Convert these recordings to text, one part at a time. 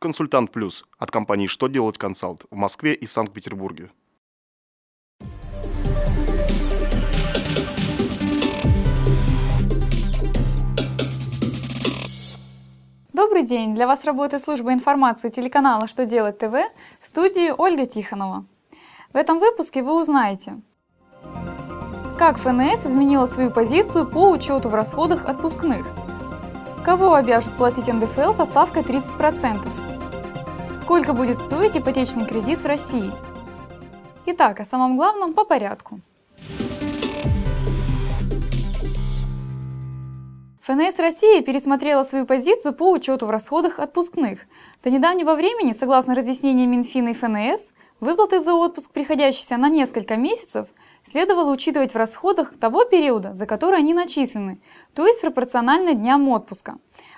Консультант Плюс от компании «Что делать консалт» в Москве и Санкт-Петербурге. Добрый день! Для вас работает служба информации телеканала «Что делать ТВ» в студии Ольга Тихонова. В этом выпуске вы узнаете, как ФНС изменила свою позицию по учету в расходах отпускных, кого обяжут платить НДФЛ со ставкой 30%, сколько будет стоить ипотечный кредит в России. Итак, о самом главном по порядку. ФНС России пересмотрела свою позицию по учету в расходах отпускных. До недавнего времени, согласно разъяснениям Минфина и ФНС, выплаты за отпуск, приходящиеся на несколько месяцев, следовало учитывать в расходах того периода, за который они начислены, то есть пропорционально дням отпуска.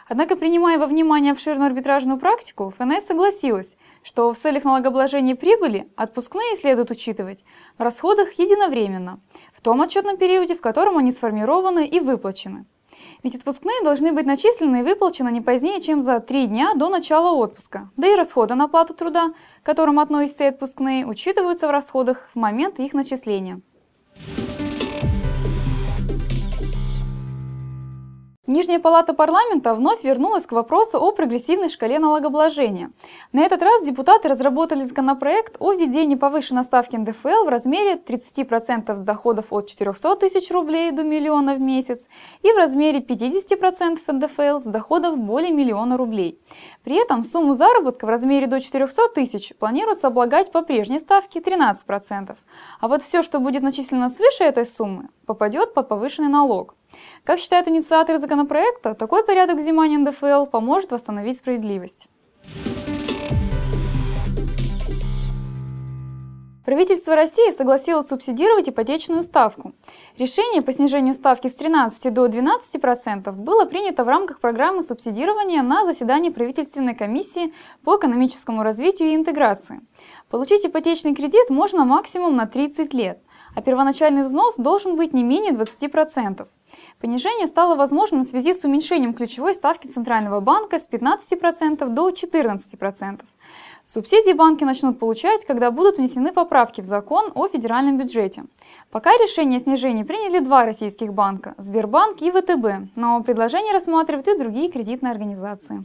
Однако, принимая во внимание обширную арбитражную практику, ФНС согласилась, что в целях налогообложения прибыли отпускные следует учитывать в расходах единовременно, в том отчетном периоде, в котором они сформированы и выплачены. Ведь отпускные должны быть начислены и выплачены не позднее, чем за три дня до начала отпуска. Да и расходы на оплату труда, к которым относятся и отпускные, учитываются в расходах в момент их начисления. Нижняя палата парламента вновь вернулась к вопросу о прогрессивной шкале налогообложения. На этот раз депутаты разработали законопроект о введении повышенной ставки НДФЛ в размере 30% с доходов от 400 тысяч рублей до миллиона в месяц и в размере 50% НДФЛ с доходов более миллиона рублей. При этом сумму заработка в размере до 400 тысяч планируется облагать по прежней ставке 13%. А вот все, что будет начислено свыше этой суммы, попадет под повышенный налог. Как считают инициаторы законопроекта, такой порядок взимания НДФЛ поможет восстановить справедливость. Правительство России согласилось субсидировать ипотечную ставку. Решение по снижению ставки с 13 до 12% было принято в рамках программы субсидирования на заседании правительственной комиссии по экономическому развитию и интеграции. Получить ипотечный кредит можно максимум на 30 лет, а первоначальный взнос должен быть не менее 20%. Понижение стало возможным в связи с уменьшением ключевой ставки Центрального банка с 15% до 14%. Субсидии банки начнут получать, когда будут внесены поправки в закон о федеральном бюджете. Пока решение о снижении приняли два российских банка – Сбербанк и ВТБ, но предложение рассматривают и другие кредитные организации.